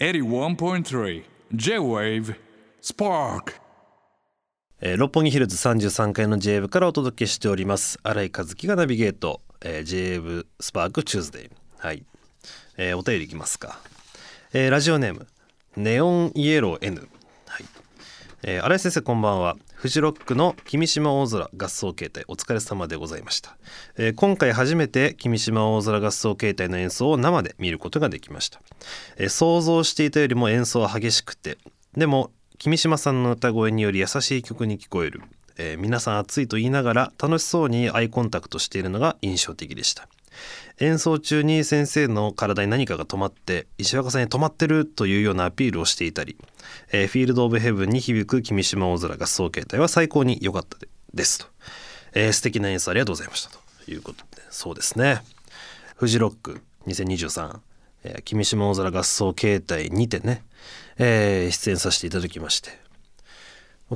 81.3 J-Wave Spark. えー六本木ヒルズ33階の j 部からお届けしております。新井和樹がナビゲート、えー、j 部スパークチューズデイはい、えーお便りいきますか、えーラジオネームネオンイエロー N、えー新井先生こんばんは。フジロックの君島大空合奏形態お疲れ様でございました、えー今回初めて君島大空合奏形態の演奏を生で見ることができました、えー想像していたよりも演奏は激しくてでも君島さんの歌声により優しい曲に聞こえる、え皆さん熱いと言いながら楽しそうにアイコンタクトしているのが印象的でした。演奏中に先生の体に何かが止まって石若さんに止まってるというようなアピールをしていたり、えーフィールド・オブ・ヘブンに響く君島大空合奏形態は最高に良かったですと、えー素敵な演奏ありがとうございましたということでそうですね。フジロック2023、えー君島大空合奏形態にてね、えー出演させていただきまして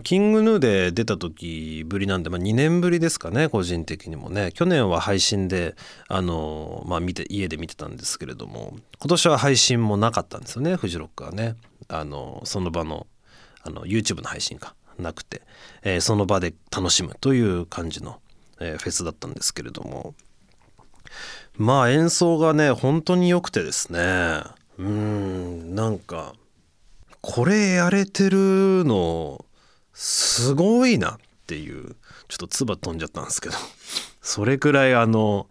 キングヌーで出た時ぶりなんで、まあ、2年ぶりですかね個人的にもね。去年は配信であの、まあ、見て家で見てたんですけれども今年は配信もなかったんですよねフジロックはね。あのその場のあの YouTube の配信かなくて、えーその場で楽しむという感じの、えーフェスだったんですけれども。まあ演奏がね本当に良くてですね。うんなんかこれやれてるのすごいなっていうちょっと唾飛んじゃったんですけど。それくらいあの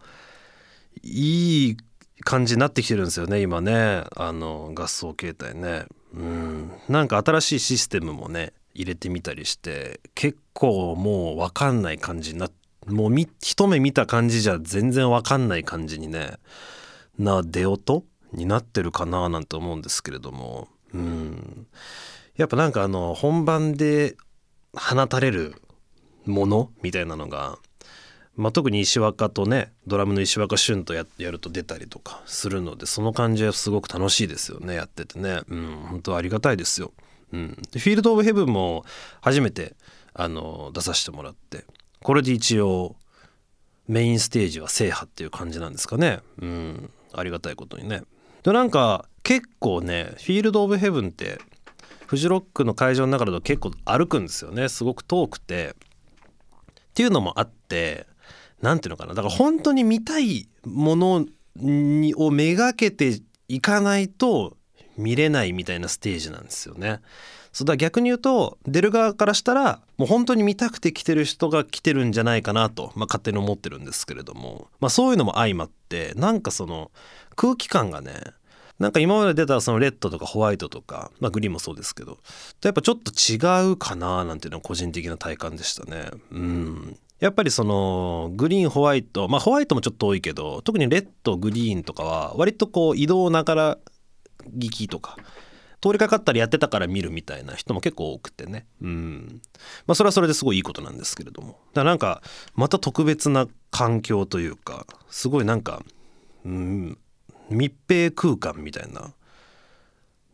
いい感じになってきてるんですよね今ね。あの合奏形態ね。うん。なんか新しいシステムもね入れてみたりして結構もう分かんない感じになもう一目見た感じじゃ全然分かんない感じにねな出音になってるかななんて思うんですけれども。うん。やっぱなんかあの本番で放たれるものみたいなのが、まあ、特に石若とねドラムの石若俊とややると出たりとかするのでその感じはすごく楽しいですよねやっててね。うん本当ありがたいですよ。うん、でフィールド・オブ・ヘブンも初めてあの出させてもらってこれで一応メインステージは制覇っていう感じなんですかね。うん。ありがたいことにね。でなんか結構ねフィールド・オブ・ヘブンってフジロックの会場の中だと結構歩くんですよね。すごく遠くて。っていうのもあって何ていうのかな。だから本当に見たいものにをめがけていかないと見れないみたいなステージなんですよね。そうだ逆に言うと出る側からしたらもう本当に見たくて来てる人が来てるんじゃないかなと、まあ、勝手に思ってるんですけれども、まあ、そういうのも相まってなんかその空気感がねなんか今まで出たそのレッドとかホワイトとか、まあ、グリーンもそうですけどやっぱちょっと違うかななんていうのは個人的な体感でしたね。うん。やっぱりそのグリーンホワイトまあホワイトもちょっと多いけど特にレッドグリーンとかは割とこう移動ながら聞きとか通りかかったりやってたから見るみたいな人も結構多くてね。うん。まあそれはそれですごいいいことなんですけれども。だからなんかまた特別な環境というかすごいなんかうん密閉空間みたいな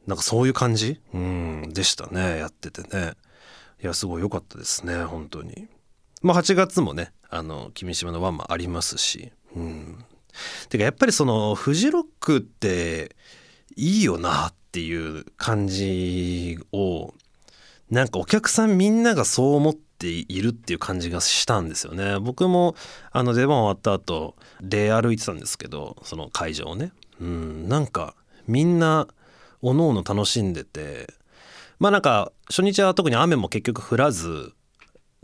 なんかそういう感じ？うんでしたねやっててね。いやすごい良かったですね本当に。まあ8月もねあの君島のワンマンありますしうん。てかやっぱりそのフジロックっていいよなっていう感じをなんかお客さんみんながそう思っているっていう感じがしたんですよね。僕もあの出番終わった後で歩いてたんですけどその会場をね。うんなんかみんなおのおの楽しんでてまあなんか初日は特に雨も結局降らず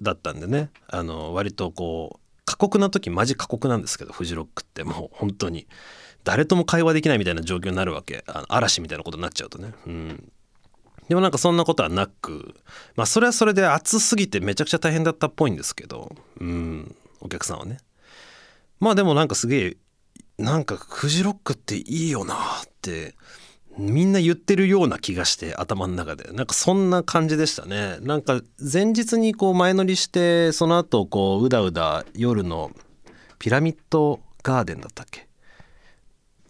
だったんでねあの割とこう過酷な時マジ過酷なんですけどフジロックって。もう本当に誰とも会話できないみたいな状況になるわけ。あの嵐みたいなことになっちゃうとね。うん。でもなんかそんなことはなくまあそれはそれで暑すぎてめちゃくちゃ大変だったっぽいんですけどうん。お客さんはね。まあでもなんかすげえなんかフジロックっていいよなってみんな言ってるような気がして頭の中で。なんかそんな感じでしたね。なんか前日にこう前乗りしてその後こううだうだ夜のピラミッドガーデンだったっけ？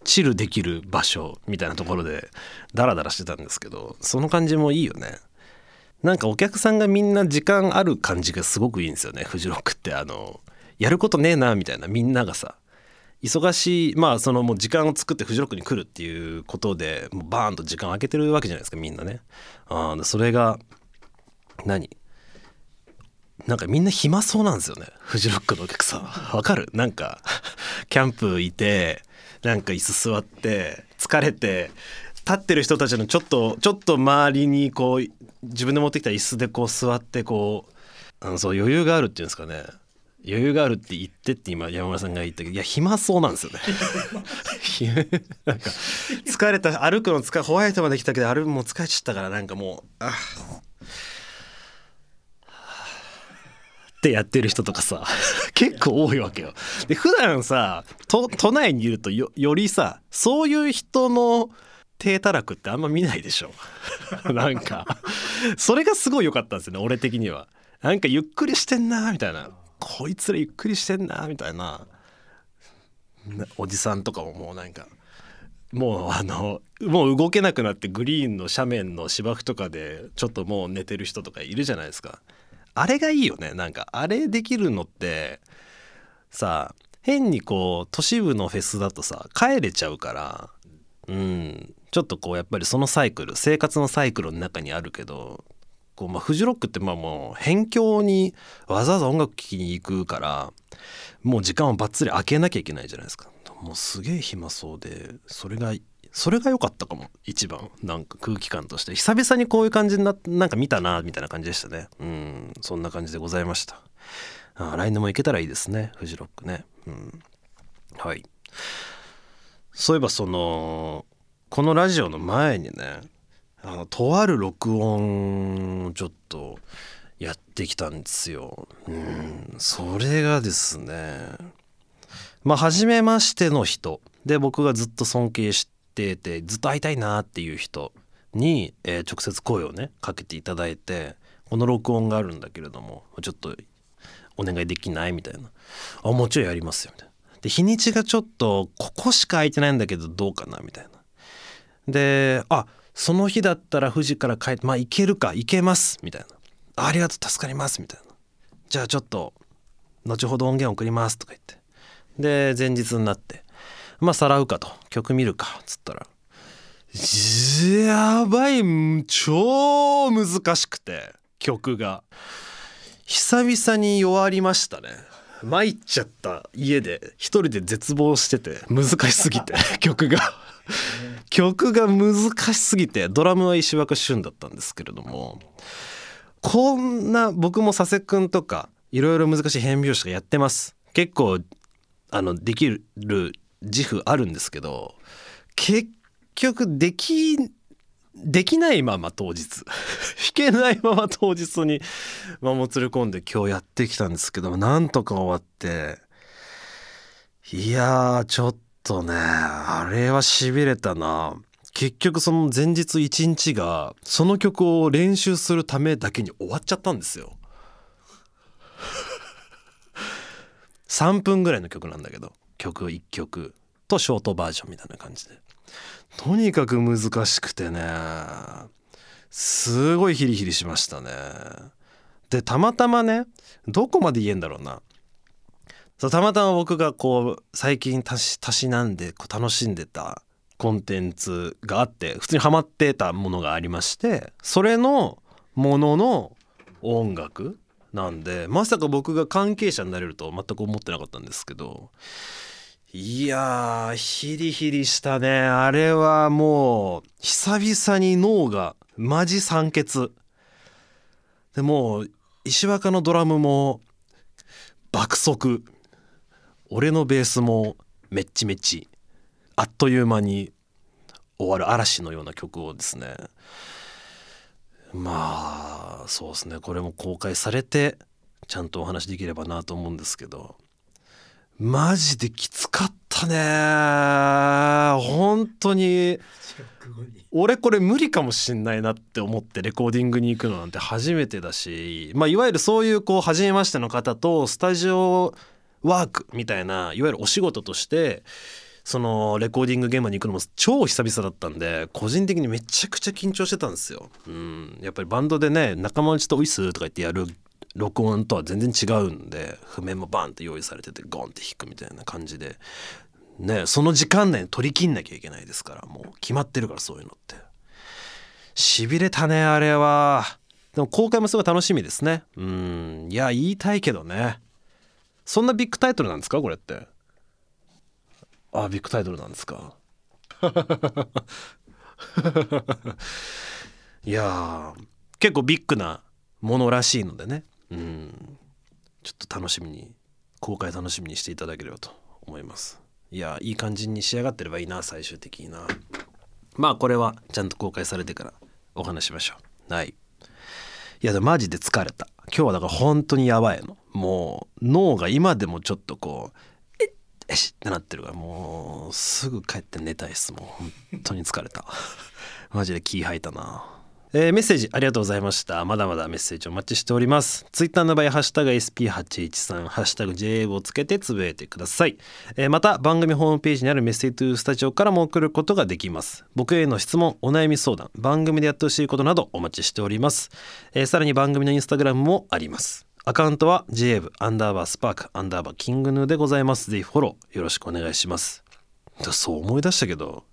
チルできる場所みたいなところでダラダラしてたんですけどその感じもいいよね。なんかお客さんがみんな時間ある感じがすごくいいんですよね。フジロックってあのやることねえなみたいなみんながさ忙しいまあそのもう時間を作ってフジロックに来るっていうことでもうバーンと時間空けてるわけじゃないですかみんなね。あそれが何？なんかみんな暇そうなんですよねフジロックのお客さんわかる？なんかキャンプいてなんか椅子座って疲れて立ってる人たちのちょっとちょっと周りにこう自分で持ってきた椅子でこう座ってこうあのそう余裕があるっていうんですかね。余裕があるって言ってって今山村さんが言ったけどいや暇そうなんですよね なんか疲れた歩くの疲れホワイトまで来たけど歩くも疲れちゃったからなんかもうあってやってる人とかさ 結構多いわけよ。で普段さ都内にいるとよよりさそういう人の低たらくってあんま見ないでしょ なんかそれがすごい良かったんですよね俺的には。なんかゆっくりしてんなみたいなこいつらゆっくりしてんなみたいなおじさんとかももうなんかもうあのもう動けなくなってグリーンの斜面の芝生とかでちょっともう寝てる人とかいるじゃないですか。あれがいいよねなんかあれできるのってさ変にこう都市部のフェスだとさ帰れちゃうからうんちょっとこうやっぱりそのサイクル生活のサイクルの中にあるけどこう、まあ、フジロックってまあもう辺境にわざわざ音楽聴きに行くからもう時間をばっつり空けなきゃいけないじゃないですか。もうすげえ暇そうでそれがそれが良かったかも一番。なんか空気感として。久々にこういう感じにななんか見たなみたいな感じでしたね。うん。そんな感じでございました。あ来年も行けたらいいですねフジロックね。うん。はい。そういえばそのこのラジオの前にねあのとある録音をちょっとやってきたんですよ。うん。それがですね。まあ初めましての人。で僕がずっと尊敬しててずっと会いたいなっていう人に、えー、直接声をねかけていただいてこの録音があるんだけれどもちょっとお願いできないみたいな「あもちろんやりますよ」みたいな。で日にちがちょっとここしか空いてないんだけどどうかなみたいな。であその日だったら富士から帰ってまあ行けるか行けますみたいな。ありがとう助かりますみたいな。じゃあちょっと後ほど音源送りますとか言って。で前日になって。まあさらうかと。曲見るかっつったら。やばい超難しくて曲が。久々に弱りましたね。参っちゃった家で一人で絶望してて難しすぎて曲が。曲が難しすぎてドラムは石若俊だったんですけれどもこんな僕も佐世くんとかいろいろ難しい変拍子がやってます。結構あのできる自負あるんですけど結局できできないまま当日 弾けないまま当日にまもつれ込んで今日やってきたんですけどなんとか終わっていやちょっとねあれはしびれたな。結局その前日一日がその曲を練習するためだけに終わっちゃったんですよ。3分ぐらいの曲なんだけど曲1曲。とショートバージョンみたいな感じで。とにかく難しくてねすごいヒリヒリしましたね。でたまたまねどこまで言えんだろうな。そうたまたま僕がこう最近たしなんでこう楽しんでたコンテンツがあって普通にハマってたものがありましてそれのものの音楽なんでまさか僕が関係者になれると全く思ってなかったんですけどいやヒリヒリしたね。あれはもう久々に脳がマジ酸欠。でも石若のドラムも爆速。俺のベースもめっちめちあっという間に終わる嵐のような曲をですね。まあそうですね。これも公開されてちゃんとお話できればなと思うんですけど。マジできつかったね。本当に。俺これ無理かもしんないなって思ってレコーディングに行くのなんて初めてだし。まあいわゆるそういうこう初めましての方とスタジオワークみたいないわゆるお仕事としてそのレコーディング現場に行くのも超久々だったんで個人的にめちゃくちゃ緊張してたんですよ。うん。やっぱりバンドでね仲間内と「ウィス」とか言ってやる録音とは全然違うんで譜面もバンって用意されててゴンって弾くみたいな感じで。ねその時間内に取り切んなきゃいけないですからもう決まってるからそういうのって。しびれたねあれは。でも公開もすごい楽しみですね。うん。いや言いたいけどね。そんなビッグタイトルなんですかこれって？あビッグタイトルなんですか。いや結構ビッグなものらしいのでね。うん。ちょっと楽しみに公開楽しみにしていただければと思います。いやいい感じに仕上がってればいいな最終的にな。まあこれはちゃんと公開されてからお話しましょう。はい。いやでもマジで疲れた。今日はだから本当にやばいのもう脳が今でもちょっとこうえっえしってなってるからもうすぐ帰って寝たいっすもう。本当に疲れた。マジで気吐いたな。えー、メッセージありがとうございました。まだまだメッセージお待ちしております。ツイッターの場合ハッシュタグ SP813 ハッシュタグ JA をつけてつぶやいてください、えー、また番組ホームページにあるメッセージトゥースタジオからも送ることができます。僕への質問お悩み相談番組でやってほしいことなどお待ちしております、えー、さらに番組のインスタグラムもあります。アカウントは JA アンダーバースパークアンダーバーキングヌーでございます。ぜひフォローよろしくお願いします。そう思い出したけど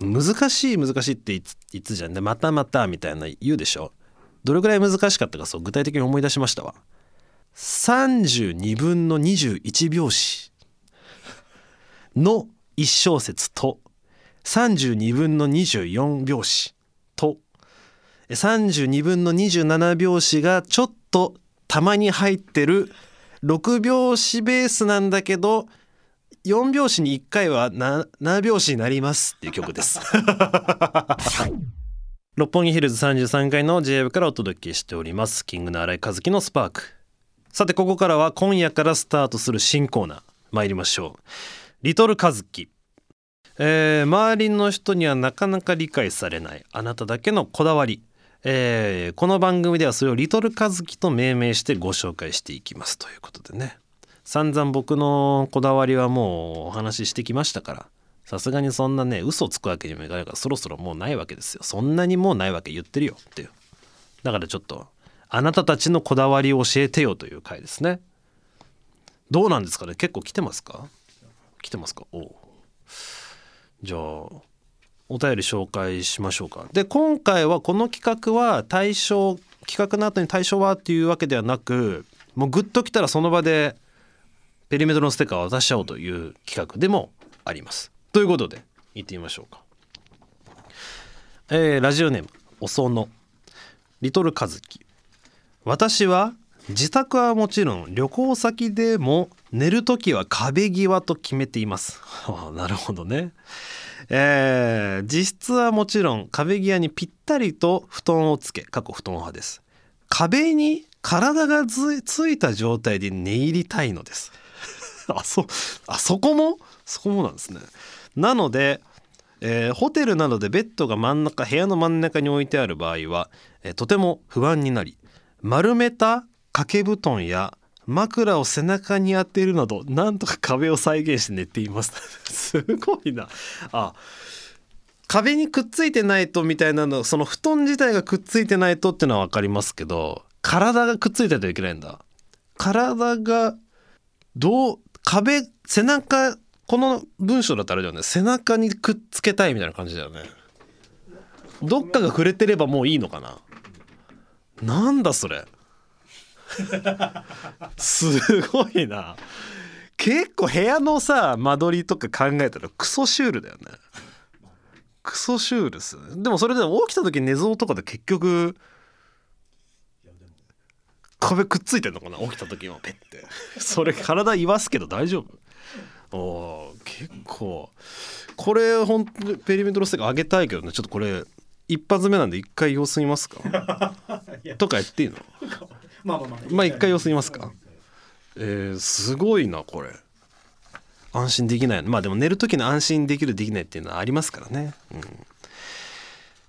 難しい難しいって言つじゃん。でまたまたみたいな言うでしょ？どれぐらい難しかったかそう具体的に思い出しましたわ。32分の21拍子の1小節と32分の24拍子と32分の27拍子がちょっとたまに入ってる6拍子ベースなんだけど4拍子に1回は 7, 7拍子になりますっていう曲です。六本木ヒルズ33階の j 部からお届けしております。キングの新井和樹のスパーク。さてここからは今夜からスタートする新コーナー。参りましょう。リトル和樹えー、周りの人にはなかなか理解されないあなただけのこだわり、えー、この番組ではそれをリトル和樹と命名してご紹介していきますということでね。散々僕のこだわりはもうお話ししてきましたからさすがにそんなね嘘つくわけにもいかないからそろそろもうないわけですよ。そんなにもうないわけ言ってるよっていう。だからちょっとあなたたちのこだわりを教えてよという回ですね。どうなんですかね？結構来てますか？来てますか？おじゃあお便り紹介しましょうか。で今回はこの企画は対象企画の後に対象はっていうわけではなくもうグッときたらその場でペリメートのステッカーを渡しちゃおうという企画でもあります。ということで行ってみましょうか。えー、ラジオネームおその。リトルカズキ。私は自宅はもちろん旅行先でも寝る時は壁際と決めています。なるほどね。えー、実質はもちろん壁際にぴったりと布団をつけ過去布団派です。壁に体がついた状態で寝入りたいのです。あそあそこも？そこもなんですね。なので、えー、ホテルなどでベッドが真ん中部屋の真ん中に置いてある場合は、えー、とても不安になり丸めた掛け布団や枕を背中に当てるなどなんとか壁を再現して寝ています。すごいな。あ壁にくっついてないとみたいなのその布団自体がくっついてないとっていうのは分かりますけど体がくっついてないといけないんだ。体がどう壁背中この文章だったらあれだよね。背中にくっつけたいみたいな感じだよね。どっかが触れてればもういいのかな。なんだそれ。すごいな。結構部屋のさ間取りとか考えたらクソシュールだよね。クソシュールっすでもそれでも起きた時寝相とかで結局壁くっついてんのかな起きた時もペッて。それ体言わすけど大丈夫。お結構。これ本当にペリメトロステー上げたいけどね。ちょっとこれ一発目なんで一回様子見ますか？とかやっていいの？まあまあまあまあ一回様子見ますか。えー、すごいなこれ。安心できない。まあでも寝る時の安心できるできないっていうのはありますからね、うん。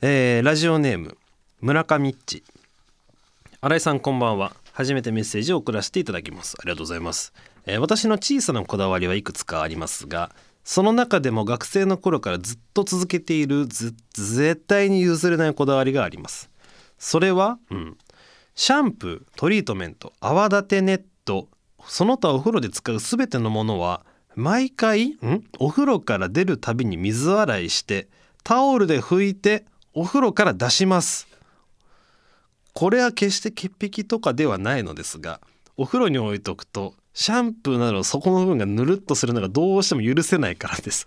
えー、ラジオネーム村上っち。新井さんこんばんは。初めてメッセージを送らせていただきます。ありがとうございます、えー、私の小さなこだわりはいくつかありますがその中でも学生の頃からずっと続けている絶対に譲れないこだわりがあります。それは、うん、シャンプートリートメント泡立てネットその他お風呂で使う全てのものは毎回ん？お風呂から出るたびに水洗いしてタオルで拭いてお風呂から出します。これは決して潔癖とかではないのですがお風呂に置いとくとシャンプーなどの底の部分がぬるっとするのがどうしても許せないからです、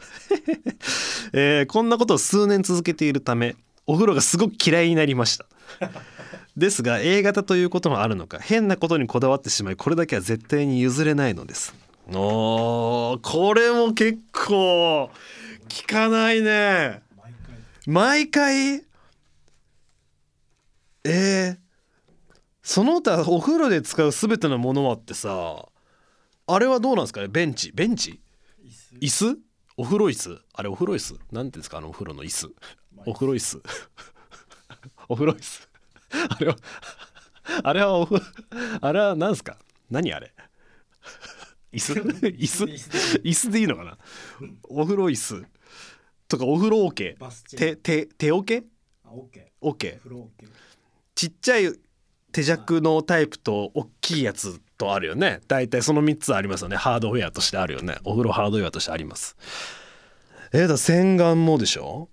えーこんなことを数年続けているためお風呂がすごく嫌いになりました。ですが A 型ということもあるのか変なことにこだわってしまいこれだけは絶対に譲れないのです。おーこれも結構聞かないね。毎回？えー、その他お風呂で使う全てのものはってさあれはどうなんですかね？ベンチ？ベンチ？椅子？お風呂椅子？あれお風呂椅子？なんていうんですか？あのお風呂の椅子。お風呂椅子。お風呂椅子。あれは あれはお風あれは何ですか？何あれ？椅子？椅子椅子？でいいのかな？お風呂椅子？とかお風呂桶？バスチェ手手手オッケオッケー。ちっちゃい手弱のタイプと大きいやつとあるよね。大体その3つありますよね。ハードウェアとしてあるよね。お風呂ハードウェアとしてあります。えーだ洗顔もでしょ？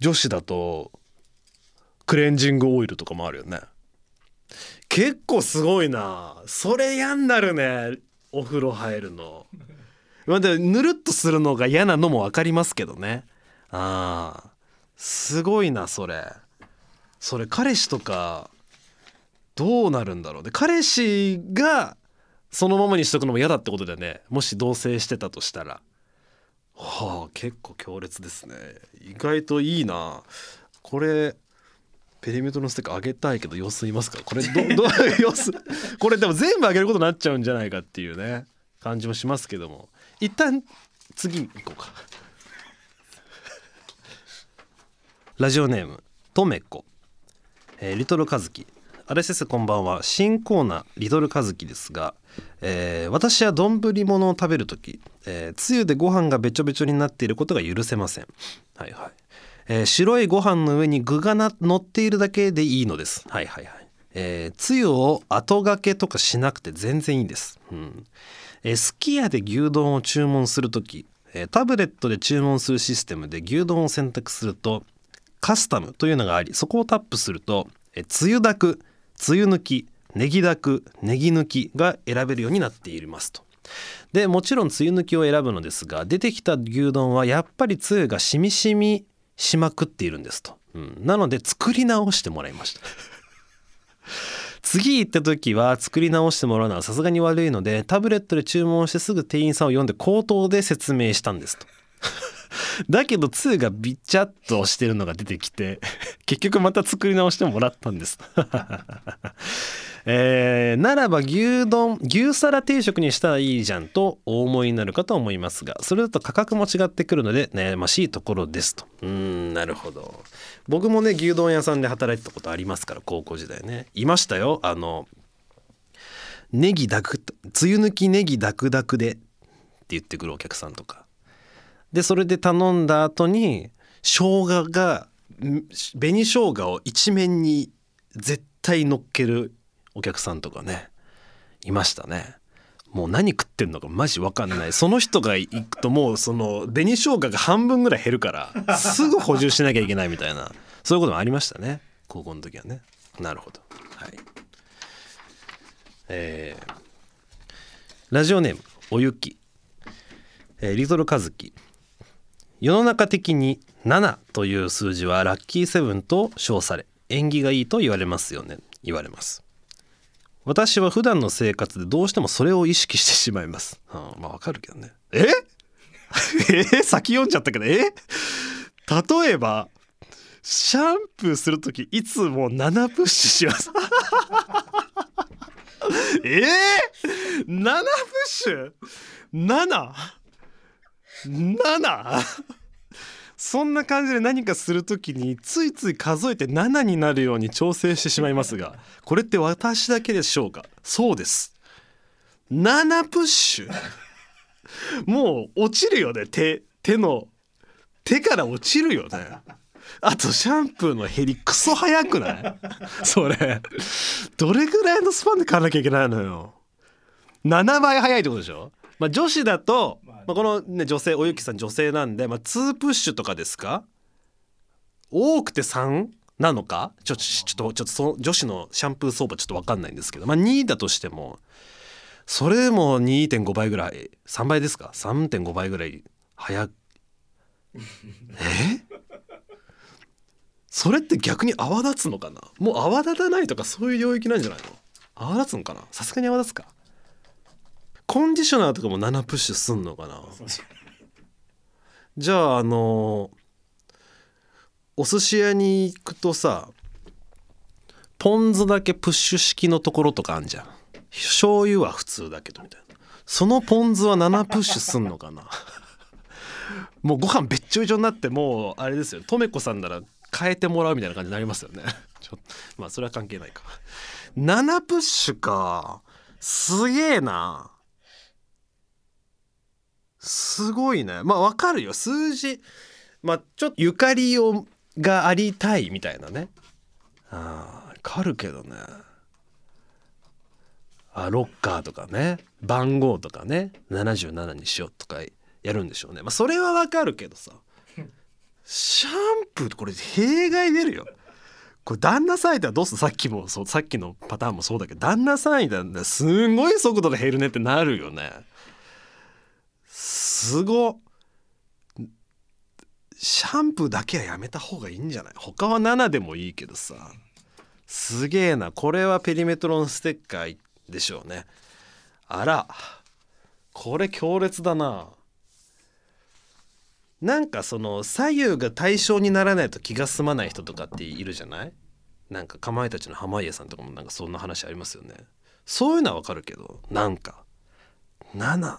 女子だとクレンジングオイルとかもあるよね。結構すごいな。それ嫌になるね。お風呂入るの。まあでぬるっとするのが嫌なのも分かりますけどね。ああすごいなそれ。それ彼氏とかどうなるんだろう。で彼氏がそのままにしとくのも嫌だってことだよね。もし同棲してたとしたら。はあ結構強烈ですね。意外といいな。これペリメートのステッカーあげたいけど様子いますか？これどどう 様子これでも全部あげることになっちゃうんじゃないかっていうね感じもしますけども。一旦次に行こうか。ラジオネームとめこ、えーリトルカズキ。あれ先生こんばんは。新コーナーリトルカズキですが、えー私は丼物を食べる時、えーつゆでご飯がべちょべちょになっていることが許せません。はいはい、えー白いご飯の上に具がな乗っているだけでいいのです。はいはいはい。えーつゆを後がけとかしなくて全然いいです、うん。えーすき家で牛丼を注文する時えータブレットで注文するシステムで牛丼を選択するとカスタムというのがありそこをタップするとつゆだくつゆ抜きネギだくネギ抜きが選べるようになっていますと。でもちろんつゆ抜きを選ぶのですが出てきた牛丼はやっぱりつゆがしみしみしまくっているんですと、うん、なので作り直してもらいました。次行った時は作り直してもらうのはさすがに悪いのでタブレットで注文してすぐ店員さんを呼んで口頭で説明したんですと。だけど2がビチャッとしてるのが出てきて 結局また作り直してもらったんです。えーならば牛丼牛皿定食にしたらいいじゃんとお思いになるかと思いますがそれだと価格も違ってくるので悩ましいところですと。うんなるほど。僕もね牛丼屋さんで働いてたことありますから高校時代ね。いましたよ。あのネギだくつゆ抜きネギダクダクでって言ってくるお客さんとか。でそれで頼んだ後に生姜が紅生姜を一面に絶対乗っけるお客さんとかねいましたね。もう何食ってんのかマジ分かんない。その人が行くともうその紅生姜が半分ぐらい減るからすぐ補充しなきゃいけないみたいなそういうこともありましたね。高校の時はね。なるほど。はい。えーラジオネームおゆき、えーリトルカズキ世の中的に7という数字はラッキーセブンと称され縁起がいいと言われますよね言われます。私は普段の生活でどうしてもそれを意識してしまいます、はあまあわかるけどね。え？え？先読んじゃったけどえ？例えばシャンプーする時いつも7プッシュします。え？ー、7プッシュ？7? 7? そんな感じで何かする時についつい数えて7になるように調整してしまいますがこれって私だけでしょうか？そうです。7プッシュ？もう落ちるよね。手手の手から落ちるよね。あとシャンプーの減りクソ早くない？それ。どれぐらいのスパンで買わなきゃいけないのよ。7倍早いってことでしょ？まあ女子だと、まあ、このね女性おゆきさん女性なんで、まあ、2プッシュとかですか？多くて3なのか？ちょちょっとちょっとそ女子のシャンプー相場ちょっと分かんないんですけど、まあ、2だとしてもそれでも2.5倍ぐらい3倍ですか？3.5倍ぐらい早く。え？それって逆に泡立つのかな？もう泡立たないとかそういう領域なんじゃないの？泡立つのかな？さすがに泡立つか。コンディショナーとかも7プッシュすんのかな？じゃああのお寿司屋に行くとさポン酢だけプッシュ式のところとかあんじゃん。醤油は普通だけどみたいな。そのポン酢は7プッシュすんのかな？もうご飯べっちょいちょになってもうあれですよ。とめこさんなら変えてもらうみたいな感じになりますよね。ちょまあそれは関係ないか。7プッシュか。すげえなすごいね。まあわかるよ。数字。まあちょっとゆかりをがありたいみたいなね。あわかるけどね。あロッカーとかね。番号とかね。77にしようとかやるんでしょうね。まあそれはわかるけどさ。シャンプーこれ弊害出るよ。これ旦那さんいたらどうするさっきもそうさっきのパターンもそうだけど旦那さんいたらすんごい速度で減るねってなるよね。すごシャンプーだけはやめた方がいいんじゃない？他は7でもいいけどさ。すげえな。これはペリメトロンステッカーでしょうね。あら。これ強烈だな。なんかその左右が対象にならないと気が済まない人とかっているじゃない？なんかかまいたちの濱家さんとかもなんかそんな話ありますよね。そういうのはわかるけど。なんか。7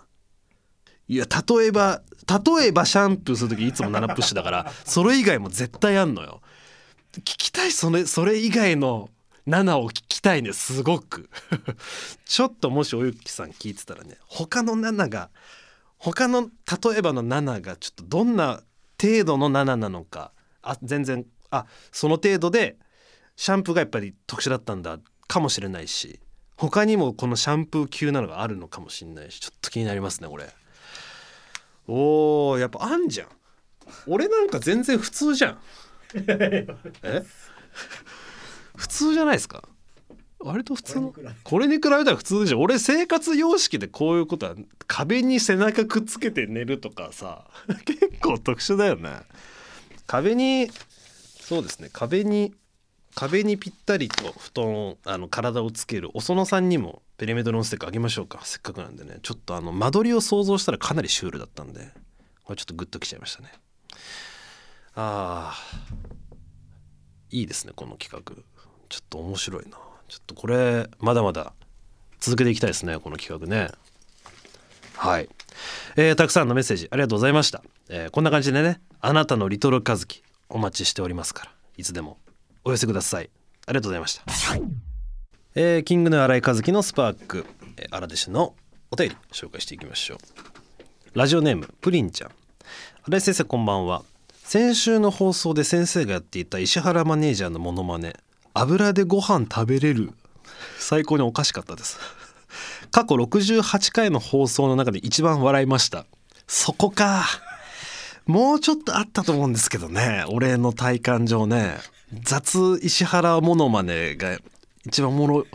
いや例えば例えばシャンプーする時いつも7プッシュだから それ以外も絶対あんのよ。聞きたいそれそれ以外の7を聞きたいねすごく。ちょっともしおゆきさん聞いてたらね他の7が他の例えばの7がちょっとどんな程度の7なのかあ全然あその程度でシャンプーがやっぱり特殊だったんだかもしれないし他にもこのシャンプー級なのがあるのかもしれないしちょっと気になりますねこれおーやっぱあんじゃん。俺なんか全然普通じゃん。え？普通じゃないですか？割と普通の。これに比べたら。普通でしょ俺生活様式でこういうことは壁に背中くっつけて寝るとかさ 結構特殊だよね。壁にそうですね。壁に壁にぴったりと布団をあの体をつけるお園さんにもペリメトロンステッカーあげましょうか。せっかくなんでね。ちょっとあの間取りを想像したらかなりシュールだったんで。これちょっとグッときちゃいましたね。あーいいですねこの企画。ちょっと面白いな。ちょっとこれまだまだ続けていきたいですねこの企画ね。はい、えーたくさんのメッセージありがとうございました、えーこんな感じでねあなたのリトルカズキお待ちしておりますから。いつでもお寄せください。ありがとうございました、えーキングの新井和樹のスパーク、荒弟子のお便り紹介していきましょう。ラジオネームプリンちゃん。新井先生こんばんは。先週の放送で先生がやっていた石原マネージャーのモノマネ油でご飯食べれる。最高におかしかったです。過去68回の放送の中で一番笑いました。そこか。もうちょっとあったと思うんですけどね。俺の体感上ね。雑石原モノマネが一番おもろよか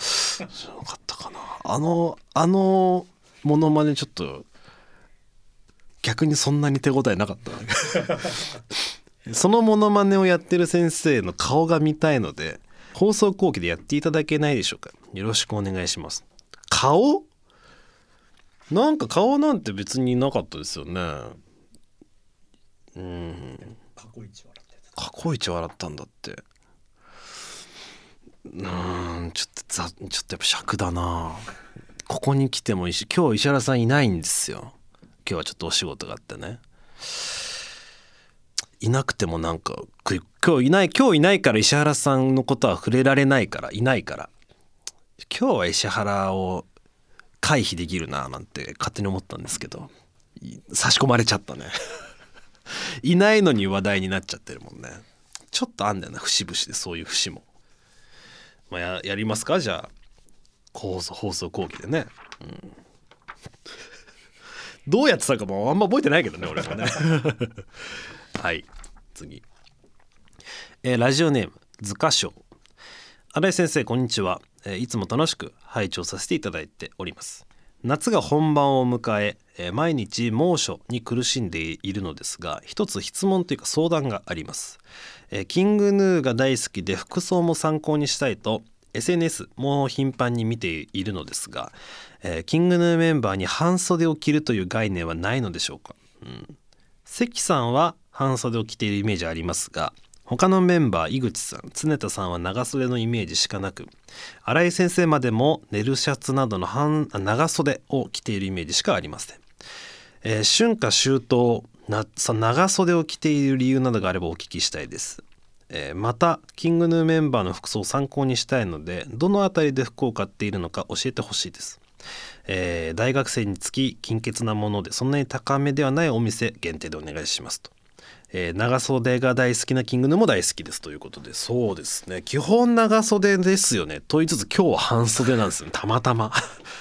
ったかなあのあのモノマネちょっと逆にそんなに手応えなかったそのモノマネをやってる先生の顔が見たいので放送後期でやっていただけないでしょうかよろしくお願いします顔なんか顔なんて別になかったですよねうん過去一笑って過去一笑ったんだってうんちょっとざちょっとやっぱ尺だな。ここに来てもいいし今日石原さんいないんですよ。今日はちょっとお仕事があってね。いなくてもなんか今日いない今日いないから石原さんのことは触れられないからいないから。今日は石原を回避できるななんて勝手に思ったんですけど差し込まれちゃったね。いないのに話題になっちゃってるもんね。ちょっとあんだよな節々でそういう節も。まあややりますか？じゃあ放送放送後期でね、うん、どうやってたかもあんま覚えてないけどね俺もね。はい。次。えーラジオネーム図鑑賞新井先生こんにちは、えーいつも楽しく拝聴させていただいております。夏が本番を迎え毎日猛暑に苦しんでいるのですが一つ質問というか相談があります、えキングヌーが大好きで服装も参考にしたいと SNS も頻繁に見ているのですが、えーキングヌーメンバーに半袖を着るという概念はないのでしょうか、うん、関さんは半袖を着ているイメージありますが他のメンバー井口さん常田さんは長袖のイメージしかなく新井先生までもネルシャツなどの半長袖を着ているイメージしかありません、えー春夏秋冬なさ長袖を着ている理由などがあればお聞きしたいです、えーまたキングヌーメンバーの服装を参考にしたいのでどの辺りで服を買っているのか教えてほしいです。えー大学生につき金欠なものでそんなに高めではないお店限定でお願いしますと、えー長袖が大好きなキングヌも大好きですということでそうですね。基本長袖ですよね。と言いつつ今日は半袖なんですよね。たまたま。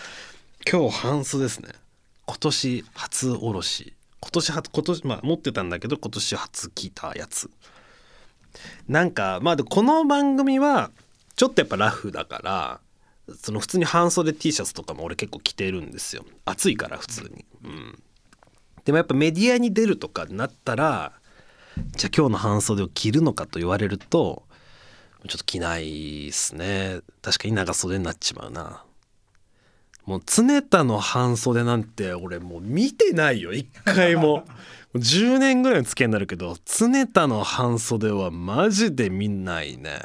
今日半袖ですね。今年初おろし。今年初今年まあ持ってたんだけど今年初着たやつ。なんかまあでこの番組はちょっとやっぱラフだからその普通に半袖 T シャツとかも俺結構着てるんですよ。暑いから普通に、うん、でもやっぱメディアに出るとかになったらじゃあ今日の半袖を着るのかと言われるとちょっと着ないっすね。確かに長袖になっちまうな。もう常田の半袖なんて俺もう見てないよ。一回も。もう10年ぐらいの付き合いになるけど常田の半袖はマジで見ないね。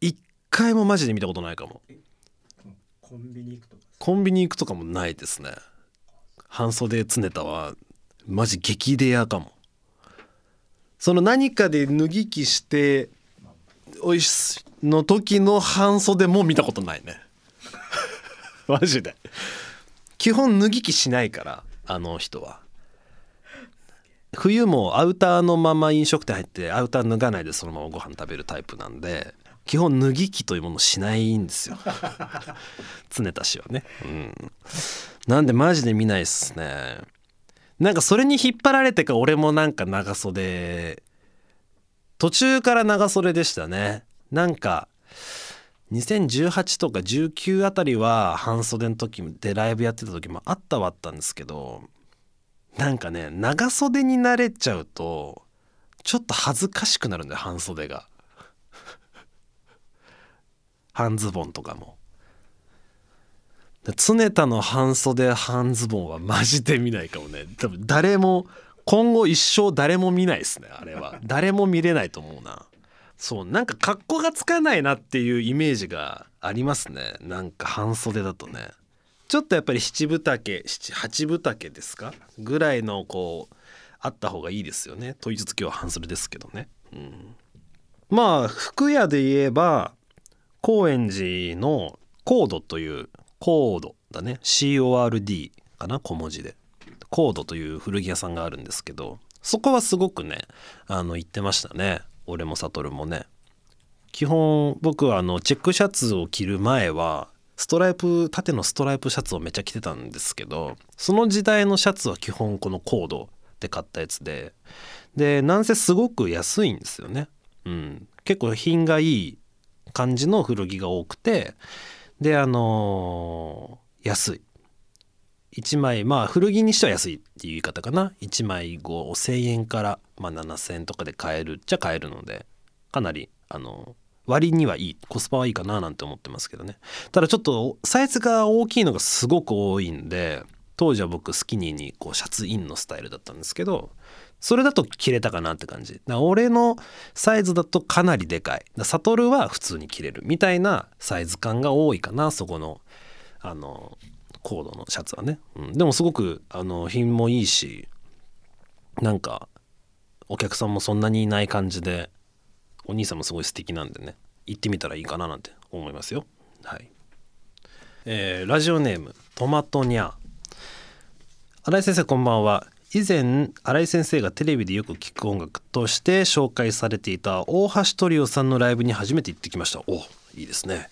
一回もマジで見たことないかも。コンビニ行くとか。コンビニ行くとかもないですね。半袖常田はマジ激レアかも。その何かで脱ぎ着しておいしの時の半袖も見たことないね。マジで。基本脱ぎ着しないからあの人は。冬もアウターのまま飲食店入ってアウター脱がないでそのままご飯食べるタイプなんで基本脱ぎ着というものしないんですよ。常田氏はね。うん。なんでマジで見ないっすね。なんかそれに引っ張られてか俺もなんか長袖。途中から長袖でしたね。なんか2018とか19あたりは半袖の時でライブやってた時もあったはあったんですけどなんかね長袖に慣れちゃうとちょっと恥ずかしくなるんだよ半袖が。半ズボンとかも。常田の半袖半ズボンはマジで見ないかもね。多分誰も今後一生誰も見ないですねあれは。誰も見れないと思うな。そうなんか格好がつかないなっていうイメージがありますね。なんか半袖だとね。ちょっとやっぱり七分丈七八分丈ですか？ぐらいのこうあった方がいいですよね。と言いつつ今日は半袖ですけどね、うん、まあ服屋で言えば高円寺のコードというコードだね。CORD かな小文字で。コードという古着屋さんがあるんですけどそこはすごくねあの行ってましたね。俺も悟もね。基本僕はあのチェックシャツを着る前はストライプ縦のストライプシャツをめっちゃ着てたんですけどその時代のシャツは基本このコードで買ったやつで。でなんせすごく安いんですよね、うん、結構品がいい感じの古着が多くてであのー安い。1枚まあ古着にしては安いっていう言い方かな。1枚5,000円から、まあ、7,000円とかで買えるっちゃ買えるのでかなりあの割にはいいコスパはいいかななんて思ってますけどね。ただちょっとサイズが大きいのがすごく多いんで当時は僕スキニーにこうシャツインのスタイルだったんですけどそれだと着れたかなって感じ。俺のサイズだとかなりでかい。だサトルは普通に着れるみたいなサイズ感が多いかなそこのあのコードのシャツはね、うん、でもすごくあの品もいいしなんかお客さんもそんなにいない感じでお兄さんもすごい素敵なんでね。行ってみたらいいかななんて思いますよ。はい。えーラジオネームトマトニャ。新井先生こんばんは。以前新井先生がテレビでよく聴く音楽として紹介されていた大橋トリオさんのライブに初めて行ってきました。おいいですね。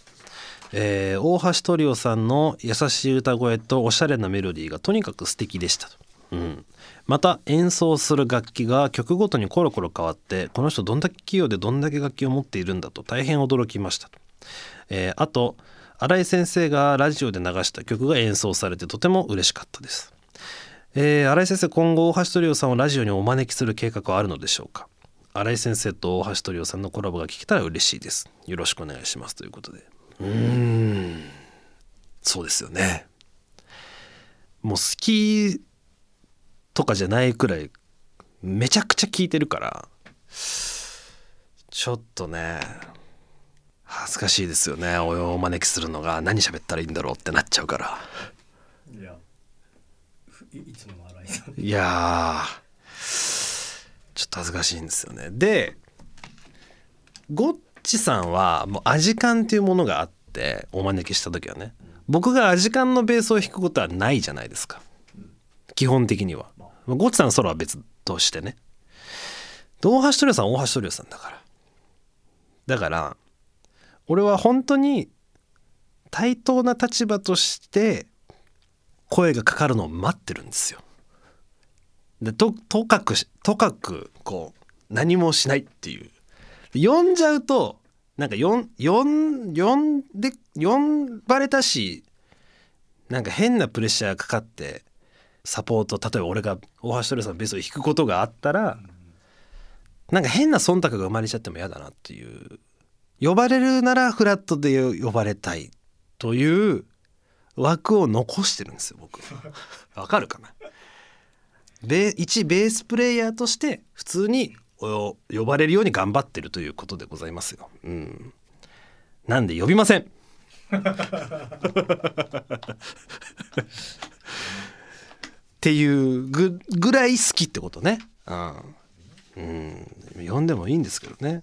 えー大橋トリオさんの優しい歌声とおしゃれなメロディーがとにかく素敵でした、うん、また演奏する楽器が曲ごとにコロコロ変わってこの人どんだけ器用でどんだけ楽器を持っているんだと大変驚きましたと、えーあと新井先生がラジオで流した曲が演奏されてとても嬉しかったです。えー新井先生今後大橋トリオさんをラジオにお招きする計画はあるのでしょうか？新井先生と大橋トリオさんのコラボが聞けたら嬉しいです。よろしくお願いしますということで。うん。そうですよね。もう好きとかじゃないくらいめちゃくちゃ聞いてるからちょっとね恥ずかしいですよね。おお招きするのが何喋ったらいいんだろうってなっちゃうから。いいつもの新井さんいやー。ちょっと恥ずかしいんですよね。でゴッチさんはもうアジカンっていうものがあってお招きした時はね。僕がアジカンのベースを弾くことはないじゃないですか。基本的には。ゴッチさんのソロは別としてね。で大橋トリオさんは大橋トリオさんだから。だから俺は本当に対等な立場として声がかかるのを待ってるんですよ。でととかくとかくこう何もしないっていう。呼んじゃうとなんか呼ん呼んで呼ばれたしなんか変なプレッシャーがかかってサポート例えば俺が大橋トリオさんのベースを弾くことがあったらなんか変な忖度が生まれちゃっても嫌だなっていう。呼ばれるならフラットで呼ばれたいという枠を残してるんですよ僕 わかるかな？ベ一ベースプレイヤーとして普通にお呼ばれるように頑張ってるということでございますよ。うん、なんで呼びません。っていうぐぐらい好きってことね。うん、うん、呼んでもいいんですけどね。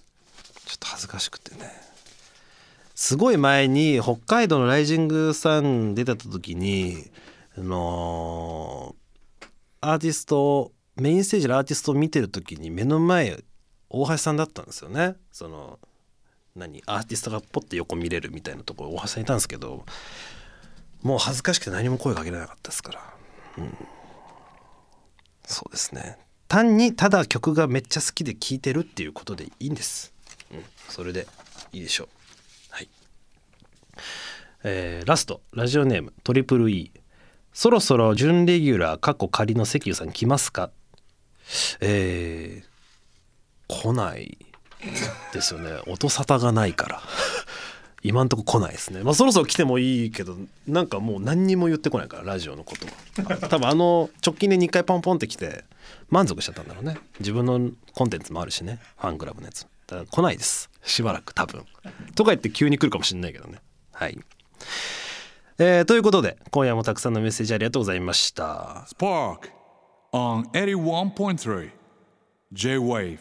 ちょっと恥ずかしくてね。すごい前に北海道のライジングさん出てた時にあのーアーティストメインステージでアーティストを見てる時に目の前大橋さんだったんですよね。その何アーティストがポッて横見れるみたいなところ大橋さんいたんですけどもう恥ずかしくて何も声かけられなかったですから、うん、そうですね。単にただ曲がめっちゃ好きで聴いてるっていうことでいいんです、うん、それでいいでしょう。えーラストラジオネームトリプル E そろそろ準レギュラー過去仮の関湯さん来ますか？えー、来ないですよね。音沙汰がないから。今んとこ来ないですね。まあそろそろ来てもいいけどなんかもう何にも言ってこないからラジオのことも多分あの直近で2回ポンポンって来て満足しちゃったんだろうね。自分のコンテンツもあるしね。ファンクラブのやつ。だ来ないです。しばらく多分。とか言って急に来るかもしれないけどね。はいえーということで今夜もたくさんのメッセージありがとうございました Spark on 81.3 J Wave.